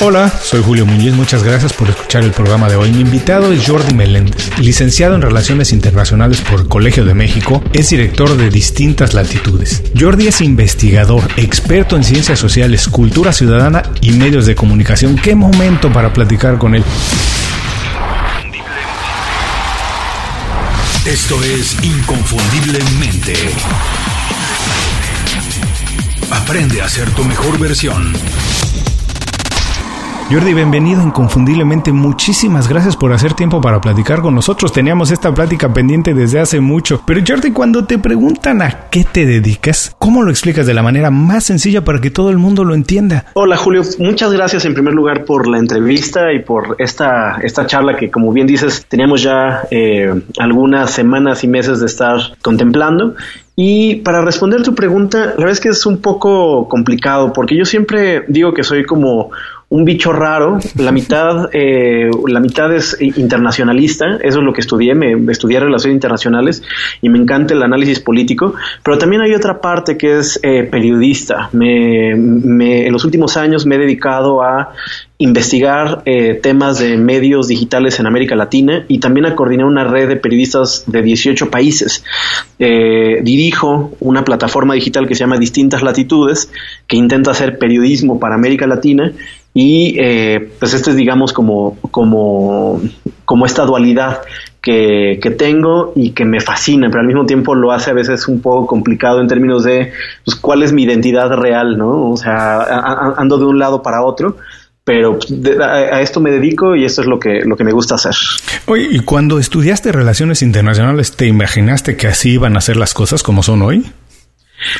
Hola, soy Julio Muñiz, muchas gracias por escuchar el programa de hoy. Mi invitado es Jordi Meléndez, licenciado en Relaciones Internacionales por el Colegio de México, es director de distintas latitudes. Jordi es investigador, experto en ciencias sociales, cultura ciudadana y medios de comunicación. ¿Qué momento para platicar con él? Esto es Inconfundiblemente. Aprende a ser tu mejor versión. Jordi, bienvenido inconfundiblemente. Muchísimas gracias por hacer tiempo para platicar con nosotros. Teníamos esta plática pendiente desde hace mucho. Pero Jordi, cuando te preguntan a qué te dedicas, ¿cómo lo explicas de la manera más sencilla para que todo el mundo lo entienda? Hola Julio, muchas gracias en primer lugar por la entrevista y por esta, esta charla que como bien dices teníamos ya eh, algunas semanas y meses de estar contemplando y para responder tu pregunta, la verdad es que es un poco complicado porque yo siempre digo que soy como un bicho raro. La mitad, eh, la mitad es internacionalista. Eso es lo que estudié. Me estudié relaciones internacionales y me encanta el análisis político. Pero también hay otra parte que es eh, periodista. Me, me, en los últimos años me he dedicado a investigar eh, temas de medios digitales en América Latina y también a coordinar una red de periodistas de 18 países. Eh, dirijo una plataforma digital que se llama Distintas Latitudes, que intenta hacer periodismo para América Latina y eh, pues esto es digamos como, como, como esta dualidad que, que, tengo y que me fascina, pero al mismo tiempo lo hace a veces un poco complicado en términos de pues, cuál es mi identidad real, ¿no? O sea, ando de un lado para otro pero a, esto me dedico y esto es lo que, lo que me gusta hacer. Oye, ¿y cuando estudiaste relaciones internacionales, te imaginaste que así iban a ser las cosas como son hoy?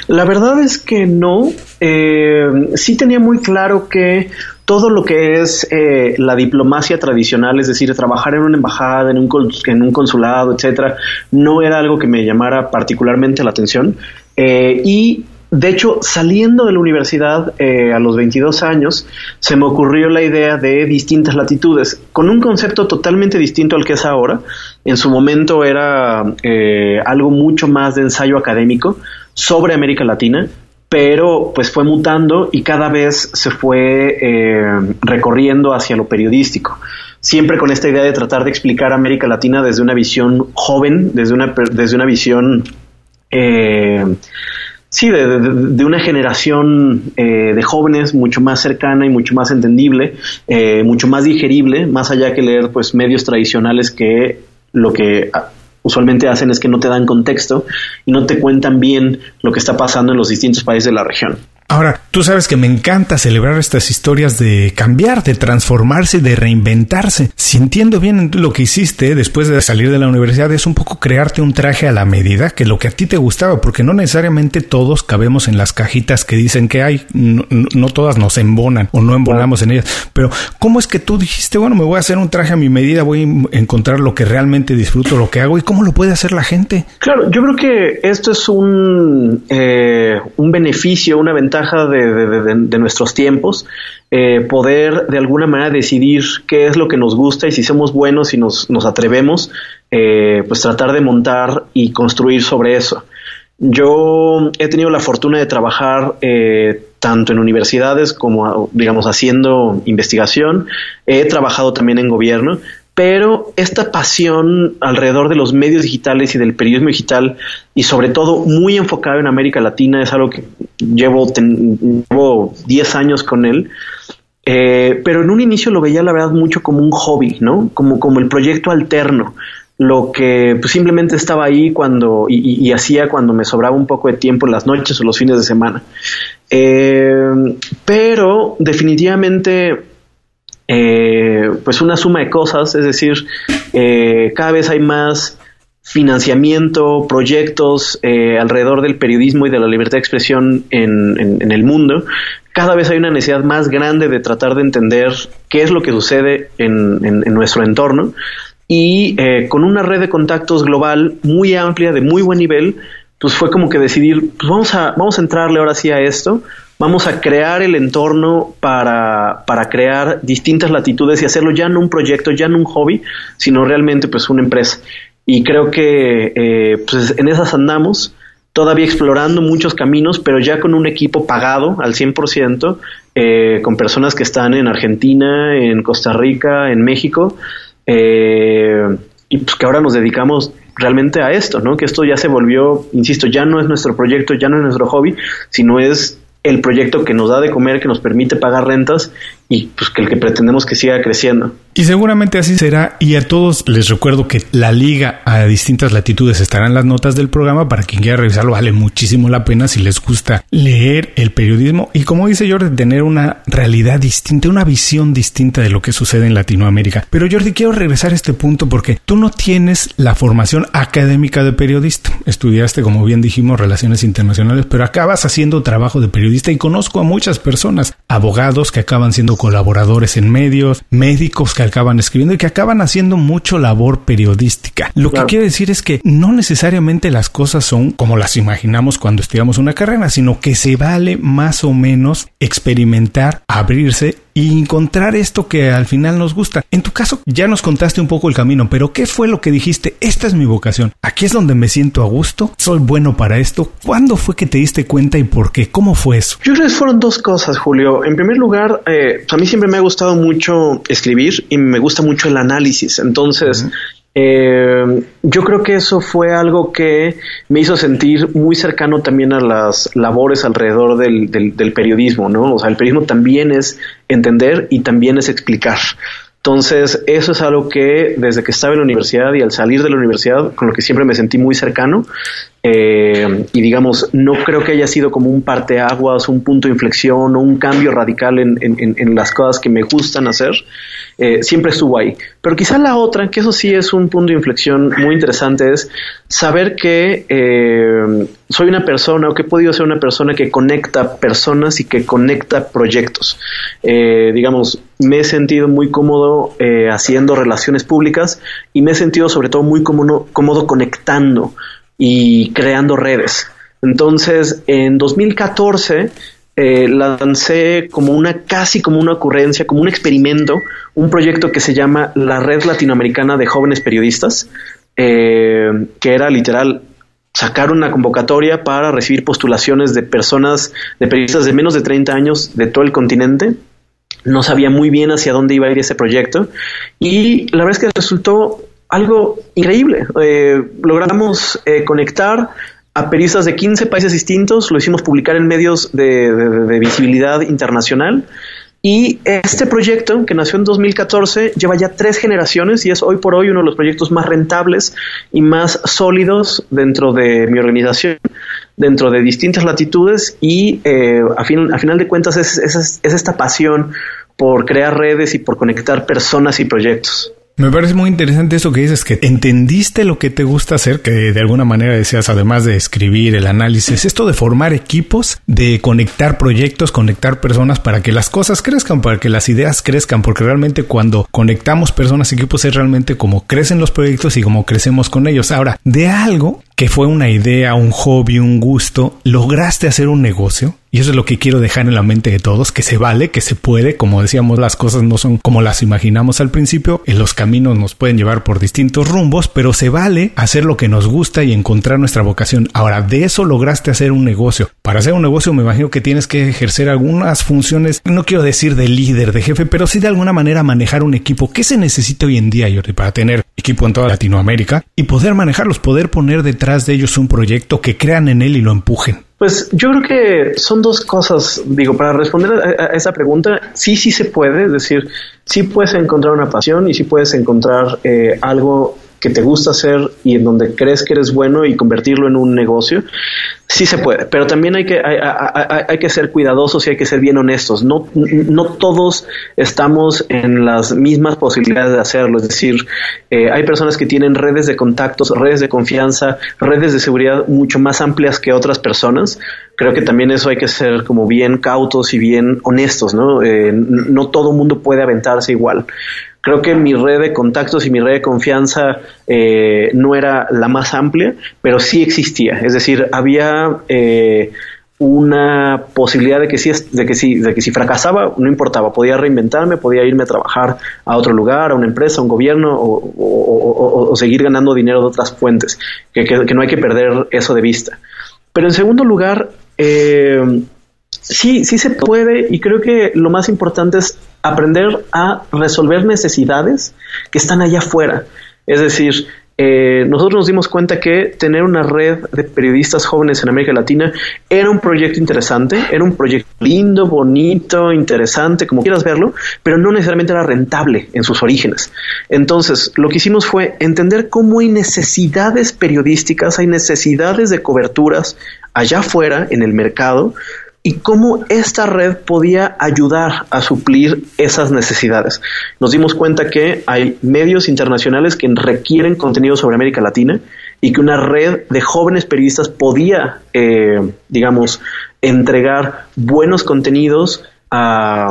La verdad es que no. Eh, sí tenía muy claro que todo lo que es eh, la diplomacia tradicional, es decir, trabajar en una embajada, en un, en un consulado, etcétera, no era algo que me llamara particularmente la atención. Eh, y de hecho, saliendo de la universidad eh, a los 22 años, se me ocurrió la idea de distintas latitudes, con un concepto totalmente distinto al que es ahora. En su momento era eh, algo mucho más de ensayo académico sobre América Latina, pero pues fue mutando y cada vez se fue eh, recorriendo hacia lo periodístico. Siempre con esta idea de tratar de explicar América Latina desde una visión joven, desde una, desde una visión sí, de, una generación eh, de jóvenes mucho más cercana y mucho más entendible, eh, mucho más digerible, más allá que leer pues medios tradicionales que lo que usualmente hacen es que no te dan contexto y no te cuentan bien lo que está pasando en los distintos países de la región. Ahora, tú sabes que me encanta celebrar estas historias de cambiar, de transformarse, de reinventarse. Si entiendo bien lo que hiciste después de salir de la universidad, es un poco crearte un traje a la medida que lo que a ti te gustaba, porque no necesariamente todos cabemos en las cajitas que dicen que hay, no, todas nos embonan o no embonamos en ellas. Pero, ¿cómo es que tú dijiste, bueno, me voy a hacer un traje a mi medida, voy a encontrar lo que realmente disfruto, lo que hago y cómo lo puede hacer la gente? Claro, yo creo que esto es un, eh, un beneficio, una ventaja de, nuestros tiempos, eh, poder de alguna manera decidir qué es lo que nos gusta y si somos buenos y nos, atrevemos, eh, pues tratar de montar y construir sobre eso. Yo he tenido la fortuna de trabajar eh, tanto en universidades como, digamos, haciendo investigación. He trabajado también en gobierno pero esta pasión alrededor de los medios digitales y del periodismo digital y sobre todo muy enfocado en América Latina es algo que llevo, llevo 10 años con él. Eh, pero en un inicio lo veía la verdad mucho como un hobby, ¿no? Como, como el proyecto alterno, lo que pues, simplemente estaba ahí cuando y, hacía cuando me sobraba un poco de tiempo en las noches o los fines de semana. Eh, pero definitivamente eh, pues una suma de cosas, es decir, eh, cada vez hay más financiamiento, proyectos eh, alrededor del periodismo y de la libertad de expresión en, el mundo. Cada vez hay una necesidad más grande de tratar de entender qué es lo que sucede en, nuestro entorno y con una red de contactos global muy amplia, de muy buen nivel, pues fue como que decidir, pues vamos a, vamos a entrarle ahora sí a esto, vamos a crear el entorno para, para, crear distintas latitudes y hacerlo ya no un proyecto, ya no un hobby, sino realmente pues una empresa. Y creo que eh, pues en esas andamos todavía explorando muchos caminos, pero ya con un equipo pagado al 100%, eh, con personas que están en Argentina, en Costa Rica, en México, eh, y pues que ahora nos dedicamos realmente a esto, ¿no? Que esto ya se volvió, insisto, ya no es nuestro proyecto, ya no es nuestro hobby, sino es el proyecto que nos da de comer, que nos permite pagar rentas y pues que el que pretendemos que siga creciendo. Y seguramente así será. Y a todos les recuerdo que la liga a distintas latitudes estarán las notas del programa para quien quiera revisarlo. Vale muchísimo la pena si les gusta leer el periodismo y como dice Jordi, tener una realidad distinta, una visión distinta de lo que sucede en Latinoamérica. Pero Jordi, quiero regresar a este punto porque tú no tienes la formación académica de periodista. Estudiaste, como bien dijimos, relaciones internacionales, pero acabas haciendo trabajo de periodista y conozco a muchas personas, abogados que acaban siendo colaboradores en medios, médicos que acaban escribiendo y que acaban haciendo mucho labor periodística. Lo que quiere decir es que no necesariamente las cosas son como las imaginamos cuando estudiamos una carrera, sino que se vale más o menos experimentar, abrirse y encontrar esto que al final nos gusta. En tu caso ya nos contaste un poco el camino, pero ¿qué fue lo que dijiste? Esta es mi vocación. Aquí es donde me siento a gusto. Soy bueno para esto. ¿Cuándo fue que te diste cuenta y por qué? ¿Cómo fue eso? Yo creo que fueron dos cosas, Julio. En primer lugar, eh, a mí siempre me ha gustado mucho escribir y me gusta mucho el análisis. Entonces, eh, yo creo que eso fue algo que me hizo sentir muy cercano también a las labores alrededor del, del, periodismo, ¿no? O sea, el periodismo también es entender y también es explicar. Entonces, eso es algo que desde que estaba en la universidad y al salir de la universidad, con lo que siempre me sentí muy cercano, eh, y digamos, no creo que haya sido como un parteaguas, un punto de inflexión o un cambio radical en, en, las cosas que me gustan hacer, eh, siempre estuvo ahí. Pero quizá la otra, que eso sí es un punto de inflexión muy interesante, es saber que eh, soy una persona o que he podido ser una persona que conecta personas y que conecta proyectos. Digamos, me he sentido muy cómodo haciendo relaciones públicas y me he sentido sobre todo muy cómodo conectando y creando redes. Entonces, en 2014 eh, lancé como una, casi como una ocurrencia, como un experimento, un proyecto que se llama la Red Latinoamericana de Jóvenes Periodistas, eh, que era literal sacar una convocatoria para recibir postulaciones de personas, de periodistas de menos de 30 años de todo el continente. No sabía muy bien hacia dónde iba a ir ese proyecto y la verdad es que resultó algo increíble. Eh, logramos eh, conectar a periodistas de 15 países distintos, lo hicimos publicar en medios de, visibilidad internacional. Y este proyecto, que nació en 2014, lleva ya tres generaciones y es hoy por hoy uno de los proyectos más rentables y más sólidos dentro de mi organización, dentro de distintas latitudes y eh, a, fin, a final de cuentas es, es esta pasión por crear redes y por conectar personas y proyectos. Me parece muy interesante eso que dices, que entendiste lo que te gusta hacer, que de alguna manera decías, además de escribir, el análisis, esto de formar equipos, de conectar proyectos, conectar personas para que las cosas crezcan, para que las ideas crezcan, porque realmente cuando conectamos personas, equipos, es realmente como crecen los proyectos y como crecemos con ellos. Ahora, de algo que fue una idea, un hobby, un gusto, lograste hacer un negocio. Y eso es lo que quiero dejar en la mente de todos, que se vale, que se puede, como decíamos, las cosas no son como las imaginamos al principio, en los caminos nos pueden llevar por distintos rumbos, pero se vale hacer lo que nos gusta y encontrar nuestra vocación. Ahora, de eso lograste hacer un negocio. Para hacer un negocio me imagino que tienes que ejercer algunas funciones, no quiero decir de líder, de jefe, pero sí de alguna manera manejar un equipo. ¿Qué se necesita hoy en día, Jordi, para tener equipo en toda Latinoamérica y poder manejarlos, poder poner detrás de ellos un proyecto que crean en él y lo empujen? Pues yo creo que son dos cosas, digo, para responder a, esa pregunta, sí, sí se puede, es decir, sí puedes encontrar una pasión y sí puedes encontrar eh, algo que te gusta hacer y en donde crees que eres bueno y convertirlo en un negocio, sí se puede, pero también hay que, hay, hay, que ser cuidadosos y hay que ser bien honestos. No, no todos estamos en las mismas posibilidades de hacerlo, es decir, eh, hay personas que tienen redes de contactos, redes de confianza, redes de seguridad mucho más amplias que otras personas. Creo que también eso hay que ser como bien cautos y bien honestos, ¿no? Eh, no todo mundo puede aventarse igual. Creo que mi red de contactos y mi red de confianza eh, no era la más amplia, pero sí existía. Es decir, había eh, una posibilidad de que sí, de que sí, de que si fracasaba, no importaba, podía reinventarme, podía irme a trabajar a otro lugar, a una empresa, a un gobierno, o, seguir ganando dinero de otras fuentes. que no hay que perder eso de vista. Pero en segundo lugar, eh, sí, sí se puede y creo que lo más importante es aprender a resolver necesidades que están allá afuera. Es decir, eh, nosotros nos dimos cuenta que tener una red de periodistas jóvenes en América Latina era un proyecto interesante, era un proyecto lindo, bonito, interesante, como quieras verlo, pero no necesariamente era rentable en sus orígenes. Entonces, lo que hicimos fue entender cómo hay necesidades periodísticas, hay necesidades de coberturas allá afuera en el mercado, y cómo esta red podía ayudar a suplir esas necesidades. Nos dimos cuenta que hay medios internacionales que requieren contenido sobre América Latina y que una red de jóvenes periodistas podía, eh, digamos, entregar buenos contenidos a,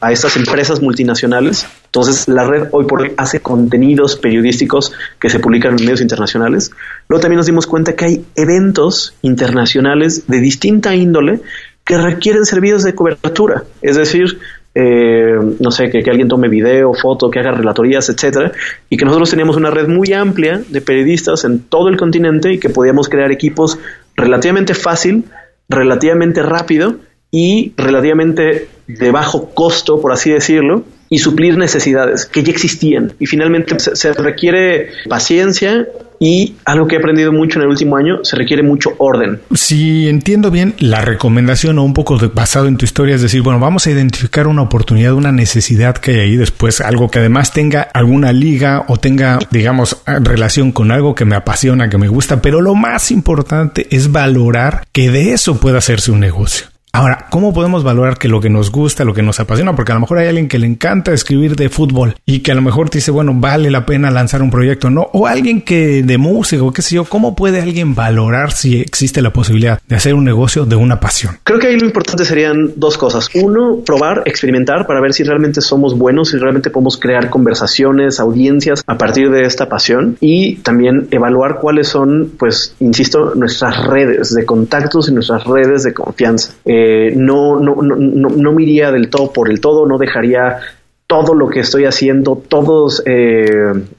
a, estas empresas multinacionales. Entonces, la red hoy por hoy hace contenidos periodísticos que se publican en medios internacionales. Luego también nos dimos cuenta que hay eventos internacionales de distinta índole que requieren servicios de cobertura, es decir, eh, no sé, que, alguien tome video, foto, que haga relatorías, etcétera, y que nosotros teníamos una red muy amplia de periodistas en todo el continente y que podíamos crear equipos relativamente fácil, relativamente rápido y relativamente de bajo costo, por así decirlo, y suplir necesidades que ya existían. Y finalmente se, requiere paciencia y algo que he aprendido mucho en el último año, se requiere mucho orden. Si entiendo bien, la recomendación o un poco basado en tu historia es decir, bueno, vamos a identificar una oportunidad, una necesidad que hay ahí después, algo que además tenga alguna liga o tenga, digamos, relación con algo que me apasiona, que me gusta, pero lo más importante es valorar que de eso pueda hacerse un negocio. Ahora, ¿cómo podemos valorar que lo que nos gusta, lo que nos apasiona? Porque a lo mejor hay alguien que le encanta escribir de fútbol y que a lo mejor te dice, bueno, vale la pena lanzar un proyecto, ¿no? O alguien que de música o qué sé yo, ¿cómo puede alguien valorar si existe la posibilidad de hacer un negocio de una pasión? Creo que ahí lo importante serían dos cosas. Uno, probar, experimentar para ver si realmente somos buenos, si realmente podemos crear conversaciones, audiencias a partir de esta pasión y también evaluar cuáles son, pues, insisto, nuestras redes de contactos y nuestras redes de confianza. Eh, no, no, no, no, me iría del todo por el todo, no dejaría todo lo que estoy haciendo, todos eh,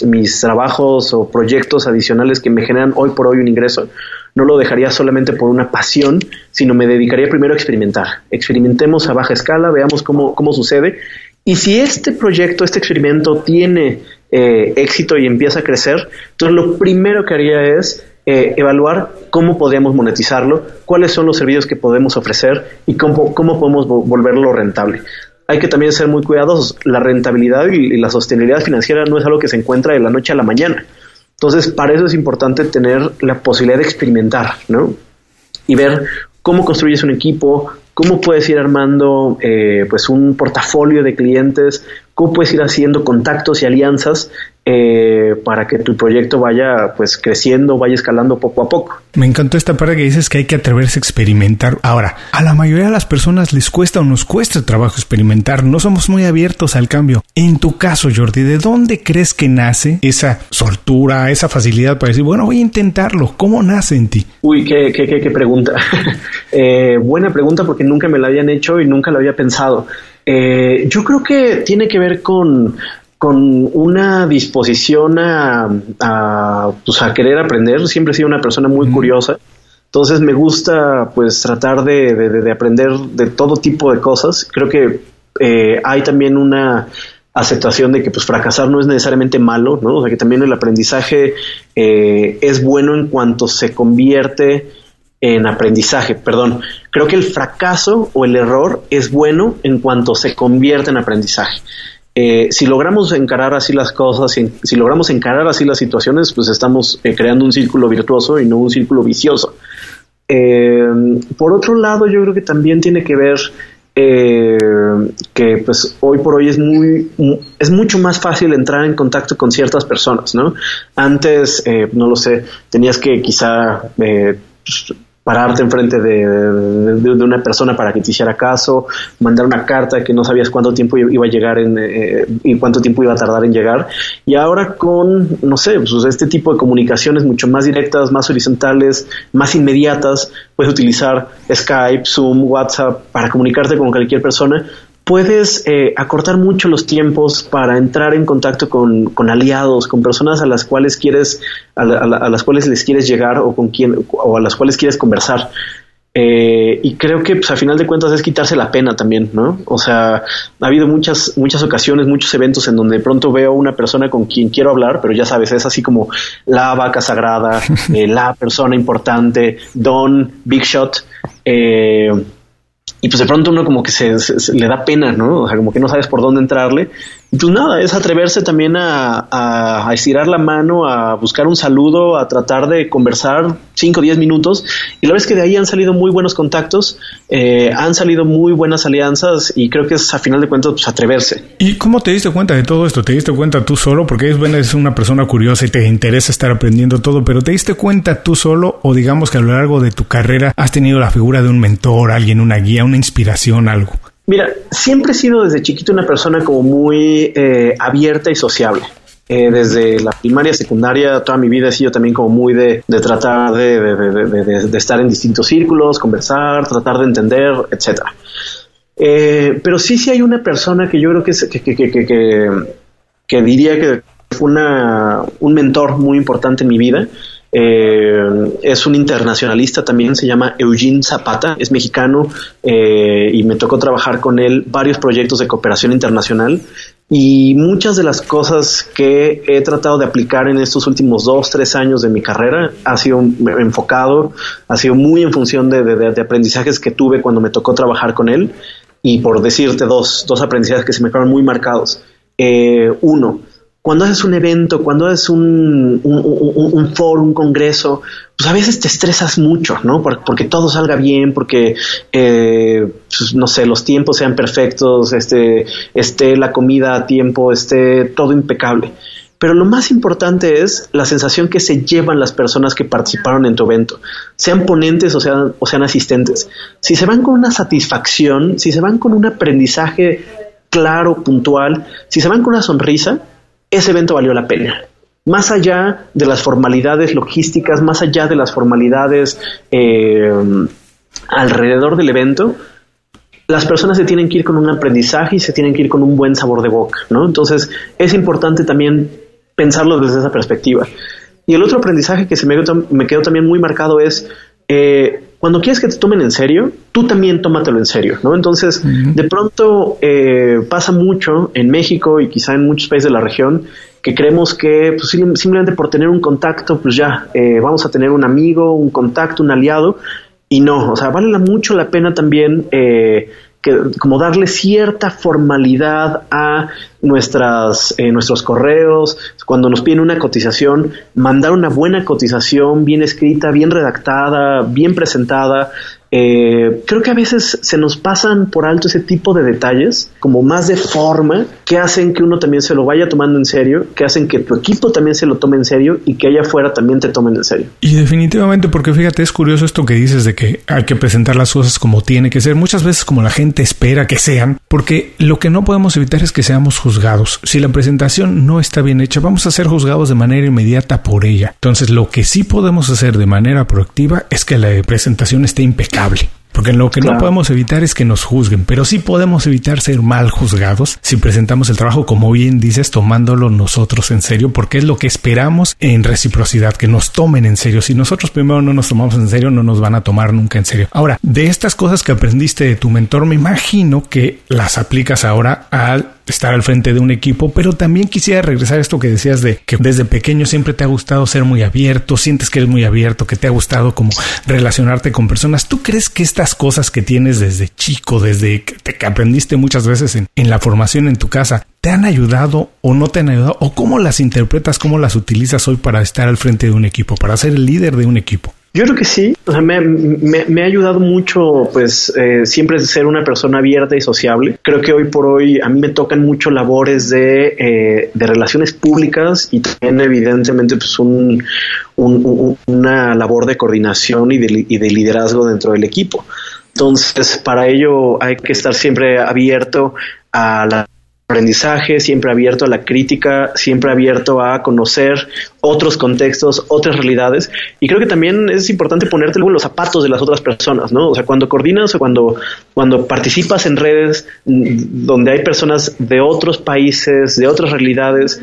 mis trabajos o proyectos adicionales que me generan hoy por hoy un ingreso, no lo dejaría solamente por una pasión, sino me dedicaría primero a experimentar. Experimentemos a baja escala, veamos cómo, cómo sucede. Y si este proyecto, este experimento tiene eh, éxito y empieza a crecer, entonces lo primero que haría es eh, evaluar cómo podríamos monetizarlo, cuáles son los servicios que podemos ofrecer y cómo, cómo podemos volverlo rentable. Hay que también ser muy cuidadosos. La rentabilidad y, la sostenibilidad financiera no es algo que se encuentra de la noche a la mañana. Entonces, para eso es importante tener la posibilidad de experimentar, ¿no? Y ver cómo construyes un equipo, cómo puedes ir armando eh, pues un portafolio de clientes, cómo puedes ir haciendo contactos y alianzas eh, para que tu proyecto vaya pues creciendo, vaya escalando poco a poco. Me encantó esta parte que dices que hay que atreverse a experimentar. Ahora, a la mayoría de las personas les cuesta o nos cuesta trabajo experimentar, no somos muy abiertos al cambio. En tu caso, Jordi, ¿de dónde crees que nace esa soltura, esa facilidad para decir, bueno, voy a intentarlo? ¿Cómo nace en ti? Uy, qué, qué, qué, pregunta. eh, buena pregunta porque nunca me la habían hecho y nunca la había pensado. Eh, yo creo que tiene que ver con, con una disposición a, a, pues, a querer aprender. Siempre he sido una persona muy curiosa. Entonces me gusta pues tratar de, de, aprender de todo tipo de cosas. Creo que eh, hay también una aceptación de que pues fracasar no es necesariamente malo, ¿no? O sea que también el aprendizaje eh, es bueno en cuanto se convierte en aprendizaje, perdón. Creo que el fracaso o el error es bueno en cuanto se convierte en aprendizaje. Eh, si logramos encarar así las cosas, si, logramos encarar así las situaciones, pues estamos eh, creando un círculo virtuoso y no un círculo vicioso. Eh, por otro lado, yo creo que también tiene que ver que pues hoy por hoy es muy es mucho más fácil entrar en contacto con ciertas personas, ¿no? Antes, no lo sé, tenías que quizá pues, pararte enfrente de, de, una persona para que te hiciera caso, mandar una carta que no sabías cuánto tiempo iba a llegar en, eh, y cuánto tiempo iba a tardar en llegar. Y ahora con, no sé, pues este tipo de comunicaciones mucho más directas, más horizontales, más inmediatas, puedes utilizar Skype, Zoom, WhatsApp para comunicarte con cualquier persona puedes eh, acortar mucho los tiempos para entrar en contacto con, con aliados, con personas a las cuales quieres, a, a, las cuales les quieres llegar o con quien, o a las cuales quieres conversar. Eh, y creo que pues, a final de cuentas es quitarse la pena también, ¿no? O sea, ha habido muchas, muchas ocasiones, muchos eventos en donde de pronto veo una persona con quien quiero hablar, pero ya sabes, es así como la vaca sagrada, eh, la persona importante, Don, Big Shot, eh, y pues de pronto uno como que se, le da pena, ¿no? O sea, como que no sabes por dónde entrarle. Pues nada, es atreverse también a, a, estirar la mano, a buscar un saludo, a tratar de conversar 5 o 10 minutos. Y la es que de ahí han salido muy buenos contactos, eh, han salido muy buenas alianzas y creo que es a final de cuentas pues, atreverse. ¿Y cómo te diste cuenta de todo esto? ¿Te diste cuenta tú solo? Porque es una persona curiosa y te interesa estar aprendiendo todo, pero ¿te diste cuenta tú solo o digamos que a lo largo de tu carrera has tenido la figura de un mentor, alguien, una guía, una inspiración, algo? Mira, siempre he sido desde chiquito una persona como muy eh, abierta y sociable. Eh, desde la primaria, secundaria, toda mi vida he sido también como muy de, tratar de, estar en distintos círculos, conversar, tratar de entender, etcétera. Eh, pero sí, sí hay una persona que yo creo que, es, que, que, que, que, diría que fue una, un mentor muy importante en mi vida eh, es un internacionalista también, se llama Eugene Zapata, es mexicano eh, y me tocó trabajar con él varios proyectos de cooperación internacional y muchas de las cosas que he tratado de aplicar en estos últimos dos, tres años de mi carrera ha sido enfocado, ha sido muy en función de, aprendizajes que tuve cuando me tocó trabajar con él y por decirte dos, dos aprendizajes que se me quedaron muy marcados. Eh, uno, cuando haces un evento, cuando haces un, un, foro, un congreso, pues a veces te estresas mucho, ¿no? Porque, todo salga bien, porque, eh, pues, no sé, los tiempos sean perfectos, este, esté la comida a tiempo, esté todo impecable. Pero lo más importante es la sensación que se llevan las personas que participaron en tu evento, sean ponentes o sean, o sean asistentes. Si se van con una satisfacción, si se van con un aprendizaje claro, puntual, si se van con una sonrisa, ese evento valió la pena. Más allá de las formalidades logísticas, más allá de las formalidades eh, alrededor del evento, las personas se tienen que ir con un aprendizaje y se tienen que ir con un buen sabor de boca, ¿no? Entonces es importante también pensarlo desde esa perspectiva. Y el otro aprendizaje que se me, quedó también muy marcado es eh, cuando quieres que te tomen en serio, tú también tómatelo en serio, ¿no? Entonces, de pronto eh, pasa mucho en México y quizá en muchos países de la región que creemos que pues, simplemente por tener un contacto, pues ya eh, vamos a tener un amigo, un contacto, un aliado, y no, o sea, vale mucho la pena también eh, como darle cierta formalidad a nuestras, eh, nuestros correos, cuando nos piden una cotización, mandar una buena cotización, bien escrita, bien redactada, bien presentada, eh, creo que a veces se nos pasan por alto ese tipo de detalles, como más de forma, que hacen que uno también se lo vaya tomando en serio, que hacen que tu equipo también se lo tome en serio y que allá afuera también te tomen en serio. Y definitivamente, porque fíjate, es curioso esto que dices de que hay que presentar las cosas como tiene que ser, muchas veces como la gente espera que sean, porque lo que no podemos evitar es que seamos juzgados. Si la presentación no está bien hecha, vamos a ser juzgados de manera inmediata por ella. Entonces, lo que sí podemos hacer de manera proactiva es que la presentación esté impecable porque lo que no podemos evitar es que nos juzguen, pero sí podemos evitar ser mal juzgados si presentamos el trabajo, como bien dices, tomándolo nosotros en serio, porque es lo que esperamos en reciprocidad, que nos tomen en serio. Si nosotros primero no nos tomamos en serio, no nos van a tomar nunca en serio. Ahora, de estas cosas que aprendiste de tu mentor, me imagino que las aplicas ahora al estar al frente de un equipo, pero también quisiera regresar a esto que decías de que desde pequeño siempre te ha gustado ser muy abierto, sientes que eres muy abierto, que te ha gustado como relacionarte con personas. ¿Tú crees que estas cosas que tienes desde chico, desde que, te, aprendiste muchas veces en, en la formación en tu casa, te han ayudado o no te han ayudado? ¿O cómo las interpretas, cómo las utilizas hoy para estar al frente de un equipo, para ser el líder de un equipo? Yo creo que sí, o sea, me, me, ha ayudado mucho, pues, eh, siempre ser una persona abierta y sociable. Creo que hoy por hoy a mí me tocan mucho labores de, eh, de relaciones públicas y también, evidentemente, pues, un, una labor de coordinación y de, y de liderazgo dentro del equipo. Entonces, para ello hay que estar siempre abierto a la aprendizaje, siempre abierto a la crítica, siempre abierto a conocer otros contextos, otras realidades. Y creo que también es importante ponerte en los zapatos de las otras personas, ¿no? O sea, cuando coordinas o cuando, cuando participas en redes mm, donde hay personas de otros países, de otras realidades,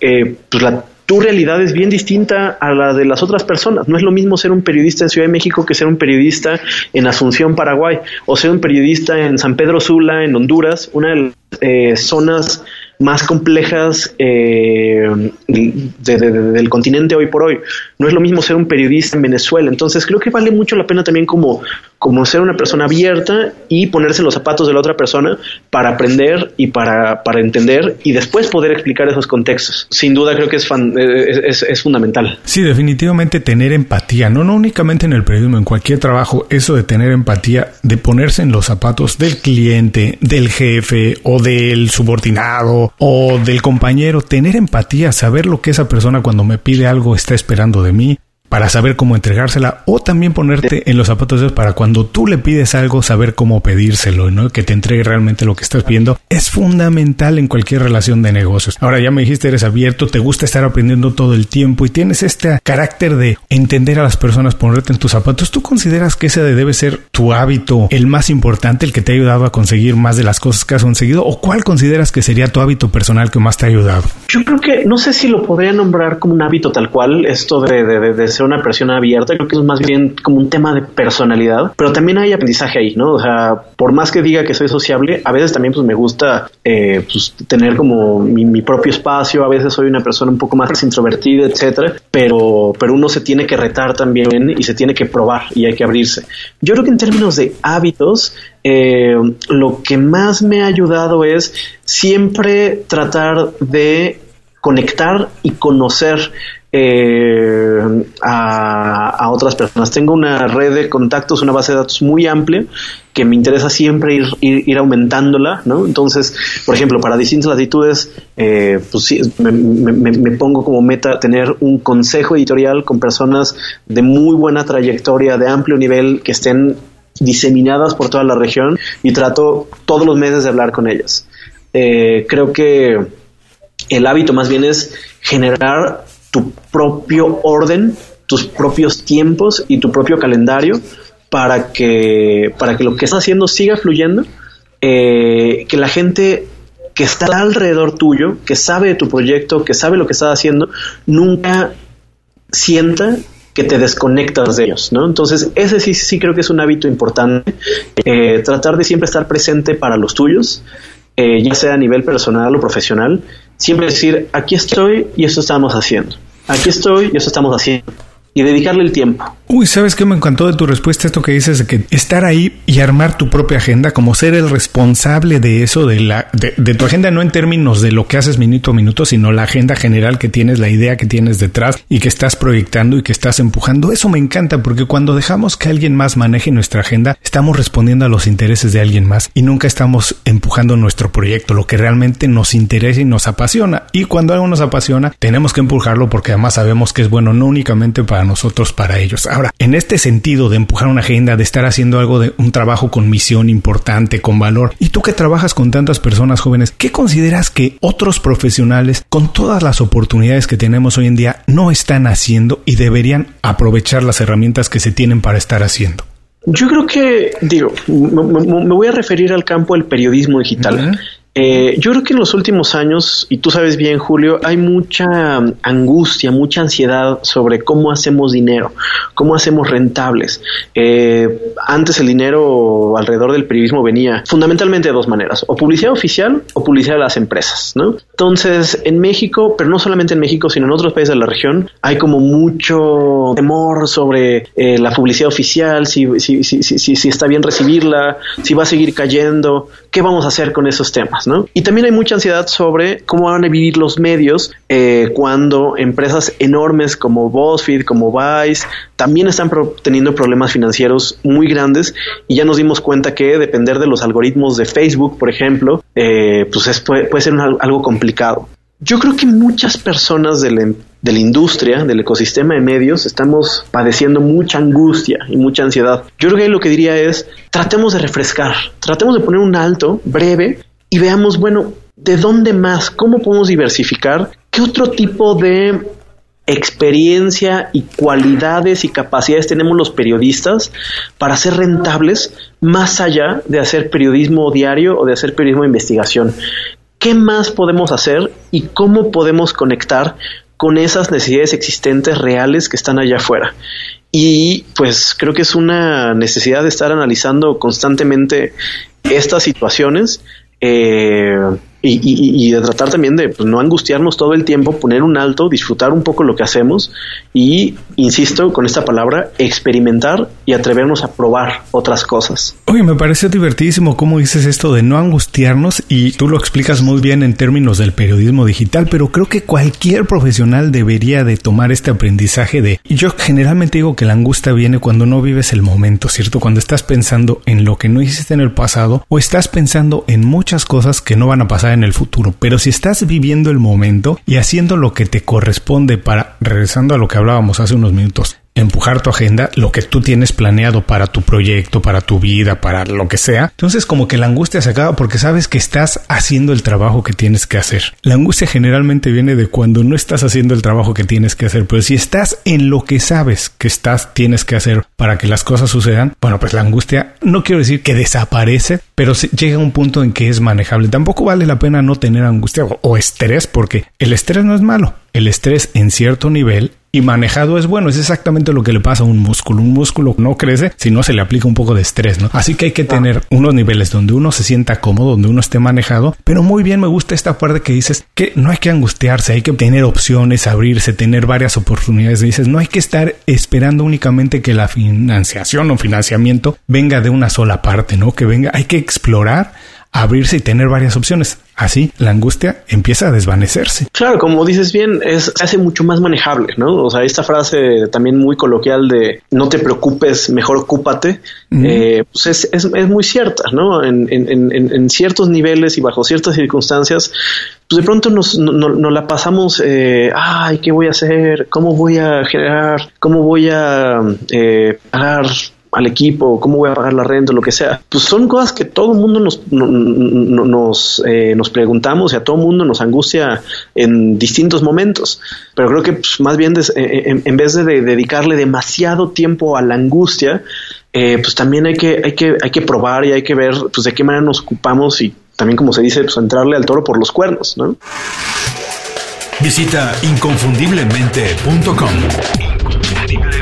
eh, pues la tu realidad es bien distinta a la de las otras personas. No es lo mismo ser un periodista en Ciudad de México que ser un periodista en Asunción, Paraguay, o ser un periodista en San Pedro Sula, en Honduras, una de las eh, zonas más complejas eh, del continente hoy por hoy. No es lo mismo ser un periodista en Venezuela. Entonces creo que vale mucho la pena también como, como ser una persona abierta y ponerse los zapatos de la otra persona para aprender y para, para entender y después poder explicar esos contextos. Sin duda creo que es, es, es, fundamental. Sí, definitivamente tener empatía, no, no únicamente en el periodismo, en cualquier trabajo, eso de tener empatía, de ponerse en los zapatos del cliente, del jefe o del subordinado o del compañero, tener empatía, saber lo que esa persona cuando me pide algo está esperando de mí, para saber cómo entregársela o también ponerte en los zapatos de Dios para cuando tú le pides algo saber cómo pedírselo, ¿no? Que te entregue realmente lo que estás pidiendo es fundamental en cualquier relación de negocios. Ahora ya me dijiste eres abierto, te gusta estar aprendiendo todo el tiempo y tienes este carácter de entender a las personas, ponerte en tus zapatos. ¿Tú consideras que ese debe ser tu hábito el más importante, el que te ha ayudado a conseguir más de las cosas que has conseguido o cuál consideras que sería tu hábito personal que más te ha ayudado? Yo creo que no sé si lo podría nombrar como un hábito tal cual, esto de, de, de una persona abierta, creo que es más bien como un tema de personalidad, pero también hay aprendizaje ahí, ¿no? O sea, por más que diga que soy sociable, a veces también pues me gusta eh, pues, tener como mi, propio espacio, a veces soy una persona un poco más introvertida, etcétera, pero, pero uno se tiene que retar también y se tiene que probar y hay que abrirse. Yo creo que en términos de hábitos, eh, lo que más me ha ayudado es siempre tratar de conectar y conocer eh, a, otras personas. Tengo una red de contactos, una base de datos muy amplia que me interesa siempre ir, ir, aumentándola, ¿no? Entonces, por ejemplo, para distintas latitudes, eh, pues sí, me, pongo como meta tener un consejo editorial con personas de muy buena trayectoria, de amplio nivel, que estén diseminadas por toda la región y trato todos los meses de hablar con ellas. Eh, creo que el hábito más bien es generar tu propio orden, tus propios tiempos y tu propio calendario para que, para que lo que estás haciendo siga fluyendo, eh, que la gente que está alrededor tuyo, que sabe de tu proyecto, que sabe lo que estás haciendo, nunca sienta que te desconectas de ellos, ¿no? Entonces, ese sí, sí creo que es un hábito importante, eh, tratar de siempre estar presente para los tuyos, eh, ya sea a nivel personal o profesional, siempre decir, aquí estoy y esto estamos haciendo. Aquí estoy y eso estamos haciendo. Y dedicarle el tiempo. Uy, ¿sabes qué me encantó de tu respuesta? Esto que dices de que estar ahí y armar tu propia agenda, como ser el responsable de eso, de la, de, tu agenda, no en términos de lo que haces minuto a minuto, sino la agenda general que tienes, la idea que tienes detrás y que estás proyectando y que estás empujando. Eso me encanta porque cuando dejamos que alguien más maneje nuestra agenda, estamos respondiendo a los intereses de alguien más y nunca estamos empujando nuestro proyecto, lo que realmente nos interesa y nos apasiona. Y cuando algo nos apasiona, tenemos que empujarlo porque además sabemos que es bueno no únicamente para nosotros, para ellos. En este sentido de empujar una agenda, de estar haciendo algo de un trabajo con misión importante, con valor, y tú que trabajas con tantas personas jóvenes, ¿qué consideras que otros profesionales, con todas las oportunidades que tenemos hoy en día, no están haciendo y deberían aprovechar las herramientas que se tienen para estar haciendo? Yo creo que, digo, me, voy a referir al campo del periodismo digital. Eh, yo creo que en los últimos años, y tú sabes bien, Julio, hay mucha angustia, mucha ansiedad sobre cómo hacemos dinero, cómo hacemos rentables. Eh, antes el dinero alrededor del periodismo venía fundamentalmente de dos maneras, o publicidad oficial o publicidad de las empresas, ¿no? Entonces, en México, pero no solamente en México, sino en otros países de la región, hay como mucho temor sobre eh, la publicidad oficial, si está bien recibirla, si va a seguir cayendo, qué vamos a hacer con esos temas. Y también hay mucha ansiedad sobre cómo van a vivir los medios eh, cuando empresas enormes como BuzzFeed, como Vice, también están teniendo problemas financieros muy grandes y ya nos dimos cuenta que depender de los algoritmos de Facebook, por ejemplo, eh, pues puede, ser algo complicado. Yo creo que muchas personas de la, de la, industria, del ecosistema de medios, estamos padeciendo mucha angustia y mucha ansiedad. Yo creo que lo que diría es, tratemos de refrescar, tratemos de poner un alto breve y veamos, bueno, ¿de dónde más? ¿Cómo podemos diversificar? ¿Qué otro tipo de experiencia y cualidades y capacidades tenemos los periodistas para ser rentables más allá de hacer periodismo diario o de hacer periodismo de investigación. ¿Qué más podemos hacer y cómo podemos conectar con esas necesidades existentes reales que están allá afuera? Y pues creo que es una necesidad de estar analizando constantemente estas situaciones. Eh, y, de tratar también de pues, no angustiarnos todo el tiempo, poner un alto, disfrutar un poco lo que hacemos y, insisto con esta palabra, experimentar y atrevernos a probar otras cosas. Oye, me parece divertidísimo cómo dices esto de no angustiarnos y tú lo explicas muy bien en términos del periodismo digital, pero creo que cualquier profesional debería de tomar este aprendizaje de... Y yo generalmente digo que la angustia viene cuando no vives el momento, ¿cierto? Cuando estás pensando en lo que no hiciste en el pasado o estás pensando en muchas cosas que no van a pasar en el futuro, pero si estás viviendo el momento y haciendo lo que te corresponde para, regresando a lo que hablábamos hace unos minutos, empujar tu agenda, lo que tú tienes planeado para tu proyecto, para tu vida, para lo que sea. Entonces como que la angustia se acaba porque sabes que estás haciendo el trabajo que tienes que hacer. La angustia generalmente viene de cuando no estás haciendo el trabajo que tienes que hacer, pero si estás en lo que sabes que estás tienes que hacer para que las cosas sucedan, bueno, pues la angustia no quiero decir que desaparece, pero llega a un punto en que es manejable. Tampoco vale la pena no tener angustia o, o estrés porque el estrés no es malo. El estrés en cierto nivel y manejado es bueno. Es exactamente lo que le pasa a un músculo. Un músculo no crece si no se le aplica un poco de estrés, ¿no? Así que hay que tener unos niveles donde uno se sienta cómodo, donde uno esté manejado. Pero muy bien me gusta esta parte que dices que no hay que angustiarse, hay que tener opciones, abrirse, tener varias oportunidades. Dices, no hay que estar esperando únicamente que la financiación o financiamiento venga de una sola parte, ¿no? Que venga, hay que explorar abrirse y tener varias opciones. Así la angustia empieza a desvanecerse. Claro, como dices bien, es, se hace mucho más manejable, ¿no? O sea, esta frase también muy coloquial de no te preocupes, mejor ocúpate, eh, pues es, es, es, muy cierta, ¿no? En, en, en, ciertos niveles y bajo ciertas circunstancias, pues de pronto nos, no, la pasamos, eh, ay, ¿qué voy a hacer? ¿Cómo voy a generar? ¿Cómo voy a eh, pagar al equipo, cómo voy a pagar la renta, lo que sea. Pues son cosas que todo el mundo nos, nos, eh, nos preguntamos y a todo el mundo nos angustia en distintos momentos. Pero creo que pues, más bien eh, eh, en, vez de, dedicarle demasiado tiempo a la angustia, pues también hay que, hay, que, hay que probar y hay que ver pues, de qué manera nos ocupamos y también, como se dice, pues entrarle al toro por los cuernos, ¿no? Visita inconfundiblemente.com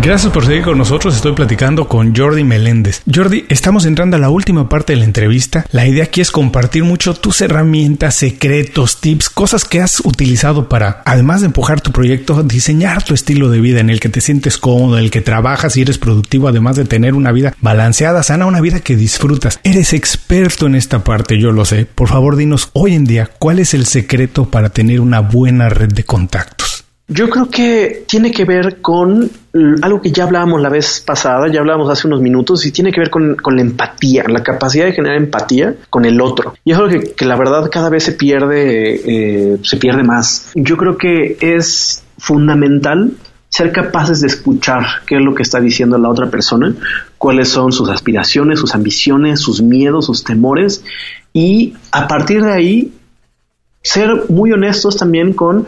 Gracias por seguir con nosotros. Estoy platicando con Jordi Meléndez. Jordi, estamos entrando a la última parte de la entrevista. La idea aquí es compartir mucho tus herramientas, secretos, tips, cosas que has utilizado para, además de empujar tu proyecto, diseñar tu estilo de vida en el que te sientes cómodo, en el que trabajas y eres productivo, además de tener una vida balanceada, sana, una vida que disfrutas. Eres experto en esta parte, yo lo sé. Por favor, dinos hoy en día, ¿cuál es el secreto para tener una buena red de contactos? Yo creo que tiene que ver con algo que ya hablábamos la vez pasada, ya hablábamos hace unos minutos, y tiene que ver con, la empatía, la capacidad de generar empatía con el otro. Y es algo que, la verdad cada vez se pierde, eh, se pierde más. Yo creo que es fundamental ser capaces de escuchar qué es lo que está diciendo la otra persona, cuáles son sus aspiraciones, sus ambiciones, sus miedos, sus temores, y a partir de ahí ser muy honestos también con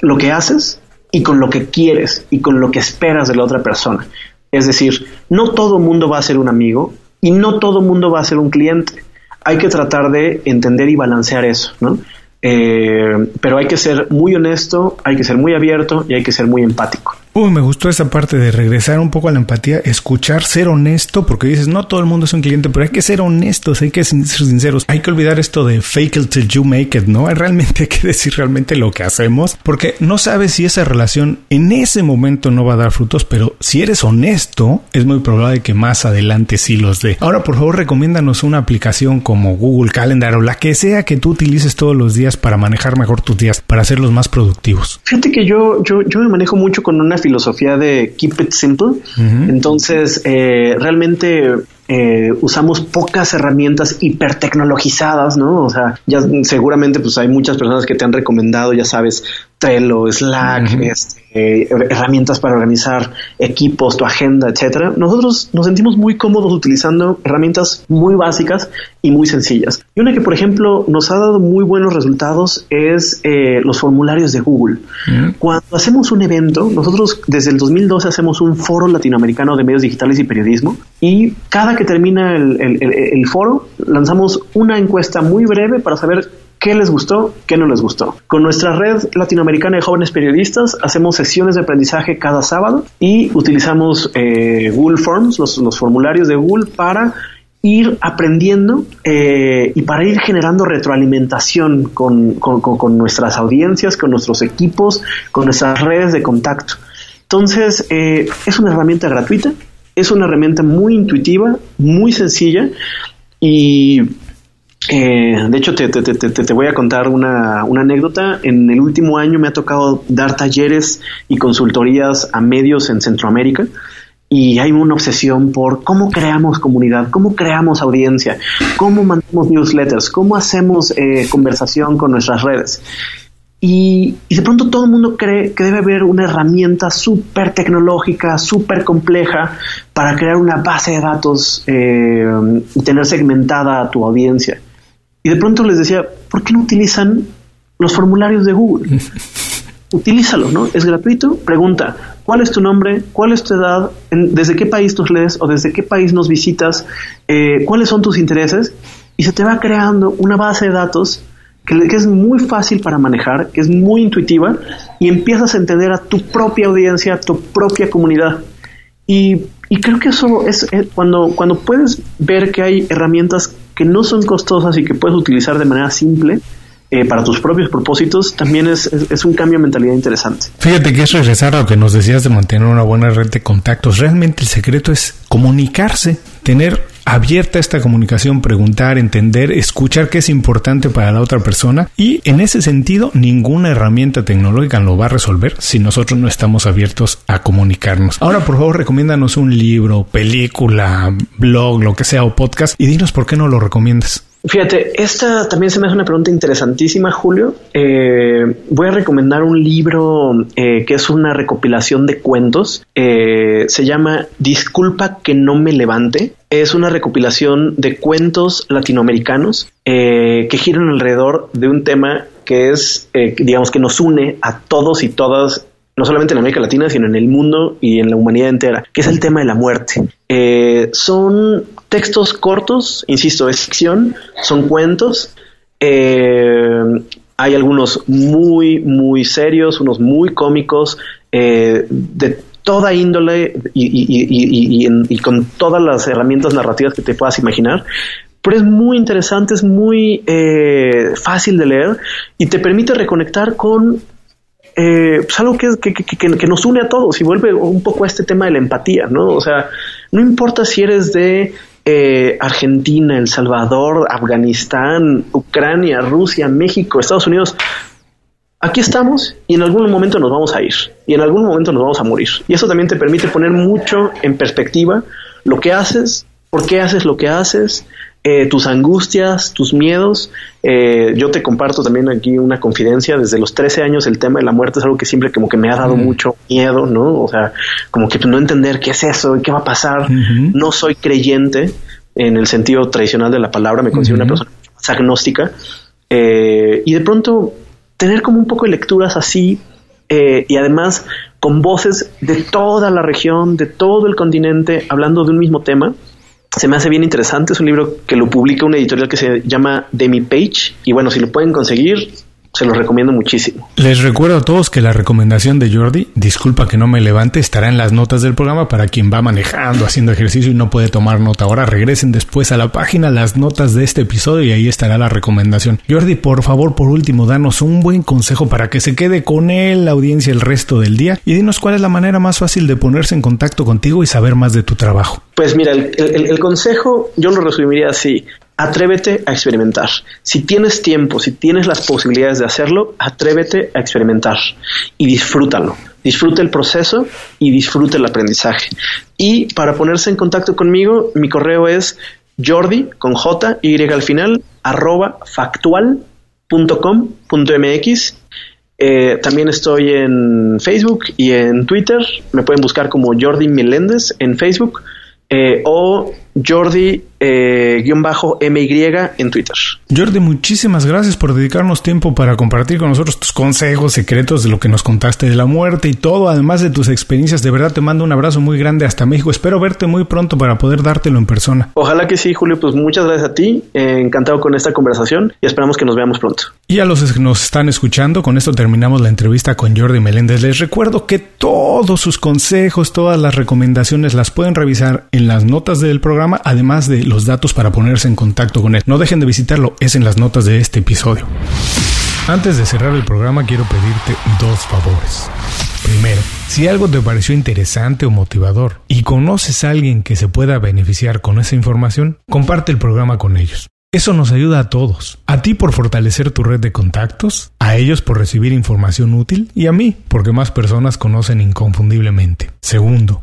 lo que haces y con lo que quieres y con lo que esperas de la otra persona. Es decir, no todo mundo va a ser un amigo y no todo mundo va a ser un cliente. Hay que tratar de entender y balancear eso, ¿no? Eh, pero hay que ser muy honesto, hay que ser muy abierto y hay que ser muy empático. Me gustó esa parte de regresar un poco a la empatía, escuchar, ser honesto, porque dices, no todo el mundo es un cliente, pero hay que ser honestos, hay que ser sinceros. Hay que olvidar esto de fake it till you make it, ¿no? Realmente hay que decir realmente lo que hacemos, porque no sabes si esa relación en ese momento no va a dar frutos, pero si eres honesto, es muy probable que más adelante sí los dé. Ahora, por favor, recomiéndanos una aplicación como Google Calendar o la que sea que tú utilices todos los días para manejar mejor tus días, para hacerlos más productivos. Fíjate que yo, yo, yo me manejo mucho con una filosofía de keep it simple. Entonces, eh, realmente eh, usamos pocas herramientas hipertecnologizadas, ¿no? O sea, ya seguramente pues hay muchas personas que te han recomendado, ya sabes, Trello, Slack, este, herramientas para organizar equipos, tu agenda, etcétera. Nosotros nos sentimos muy cómodos utilizando herramientas muy básicas y muy sencillas. Y una que, por ejemplo, nos ha dado muy buenos resultados es eh, los formularios de Google. Cuando hacemos un evento, nosotros desde el 2012 hacemos un foro latinoamericano de medios digitales y periodismo y cada que termina el foro lanzamos una encuesta muy breve para saber qué les gustó, qué no les gustó. Con nuestra red latinoamericana de jóvenes periodistas hacemos sesiones de aprendizaje cada sábado y utilizamos eh, Google Forms, los, formularios de Google para ir aprendiendo eh, y para ir generando retroalimentación con, nuestras audiencias, con nuestros equipos, con nuestras redes de contacto. Entonces, eh, es una herramienta gratuita, es una herramienta muy intuitiva, muy sencilla y eh, de hecho, te, te, te, te, voy a contar una, una, anécdota. En el último año me ha tocado dar talleres y consultorías a medios en Centroamérica y hay una obsesión por cómo creamos comunidad, cómo creamos audiencia, cómo mandamos newsletters, cómo hacemos eh, conversación con nuestras redes. Y, de pronto todo el mundo cree que debe haber una herramienta súper tecnológica, súper compleja para crear una base de datos eh, y tener segmentada a tu audiencia. Y de pronto les decía, ¿por qué no utilizan los formularios de Google? Utilízalo, ¿no? Es gratuito. Pregunta, ¿cuál es tu nombre? ¿Cuál es tu edad? ¿Desde qué país nos lees o desde qué país nos visitas? Eh, ¿Cuáles son tus intereses? Y se te va creando una base de datos que, es muy fácil para manejar, que es muy intuitiva y empiezas a entender a tu propia audiencia, a tu propia comunidad. Y, creo que eso es, cuando, cuando puedes ver que hay herramientas que no son costosas y que puedes utilizar de manera simple, eh, para tus propios propósitos, también es, es, un cambio de mentalidad interesante. Fíjate que es regresar a lo que nos decías de mantener una buena red de contactos. Realmente el secreto es comunicarse, tener abierta esta comunicación, preguntar, entender, escuchar qué es importante para la otra persona y en ese sentido ninguna herramienta tecnológica lo va a resolver si nosotros no estamos abiertos a comunicarnos. Ahora por favor recomiéndanos un libro, película, blog, lo que sea o podcast y dinos por qué no lo recomiendas. Fíjate, esta también se me hace una pregunta interesantísima, Julio. Eh, voy a recomendar un libro eh, que es una recopilación de cuentos. Eh, se llama Disculpa que no me levante. Es una recopilación de cuentos latinoamericanos que giran alrededor de un tema que es, digamos, que nos une a todos y todas no solamente en América Latina, sino en el mundo y en la humanidad entera, que es el tema de la muerte. son textos cortos, insisto, es ficción, son cuentos. Eh, hay algunos muy, muy serios, unos muy cómicos, eh, de toda índole y, con todas las herramientas narrativas que te puedas imaginar. Pero es muy interesante, es muy eh, fácil de leer y te permite reconectar con pues algo que, que, que, nos une a todos y vuelve un poco a este tema de la empatía, ¿no? O sea, no importa si eres de eh, Argentina, El Salvador, Afganistán, Ucrania, Rusia, México, Estados Unidos. Aquí estamos y en algún momento nos vamos a ir y en algún momento nos vamos a morir. Y eso también te permite poner mucho en perspectiva lo que haces, por qué haces lo que haces, eh, tus angustias, tus miedos. Eh, yo te comparto también aquí una confidencia. Desde los 13 años el tema de la muerte es algo que siempre como que me ha dado mucho miedo, ¿no? O sea, como que no entender qué es eso y qué va a pasar. No soy creyente en el sentido tradicional de la palabra, me considero una persona agnóstica. Eh, y de pronto tener como un poco de lecturas así y además con voces de toda la región, de todo el continente, hablando de un mismo tema, se me hace bien interesante. Es un libro que lo publica una editorial que se llama Demi Page. Y bueno, si lo pueden conseguir, se los recomiendo muchísimo. Les recuerdo a todos que la recomendación de Jordi, disculpa que no me levante, estará en las notas del programa para quien va manejando, haciendo ejercicio y no puede tomar nota. Ahora regresen después a la página las notas de este episodio y ahí estará la recomendación. Jordi, por favor, por último, danos un buen consejo para que se quede con él la audiencia el resto del día y dinos cuál es la manera más fácil de ponerse en contacto contigo y saber más de tu trabajo. Pues mira, el, el consejo yo lo resumiría así atrévete a experimentar. Si tienes tiempo, si tienes las posibilidades de hacerlo, atrévete a experimentar y disfrútalo. Disfruta el proceso y disfruta el aprendizaje. Y para ponerse en contacto conmigo, mi correo es jordi con j y al final arroba factual.com.mx Eh, también estoy en Facebook y en Twitter. Me pueden buscar como Jordi Meléndez en Facebook eh, o Jordi eh, en Twitter. Jordi, muchísimas gracias por dedicarnos tiempo para compartir con nosotros tus consejos secretos de lo que nos contaste de la muerte y todo, además de tus experiencias. De verdad te mando un abrazo muy grande hasta México. Espero verte muy pronto para poder dártelo en persona. Ojalá que sí, Julio. Pues muchas gracias a ti. Eh, encantado con esta conversación y esperamos que nos veamos pronto. Y a los que nos están escuchando, con esto terminamos la entrevista con Jordi Meléndez. Les recuerdo que todos sus consejos, todas las recomendaciones las pueden revisar en las notas del además de los datos para ponerse en contacto con él. No dejen de visitarlo, es en las notas de este episodio. Antes de cerrar el programa quiero pedirte dos favores. Primero, si algo te pareció interesante o motivador y conoces a alguien que se pueda beneficiar con esa información, comparte el programa con ellos. Eso nos ayuda a todos. A ti por fortalecer tu red de contactos, a ellos por recibir información útil y a mí porque más personas conocen inconfundiblemente. Segundo,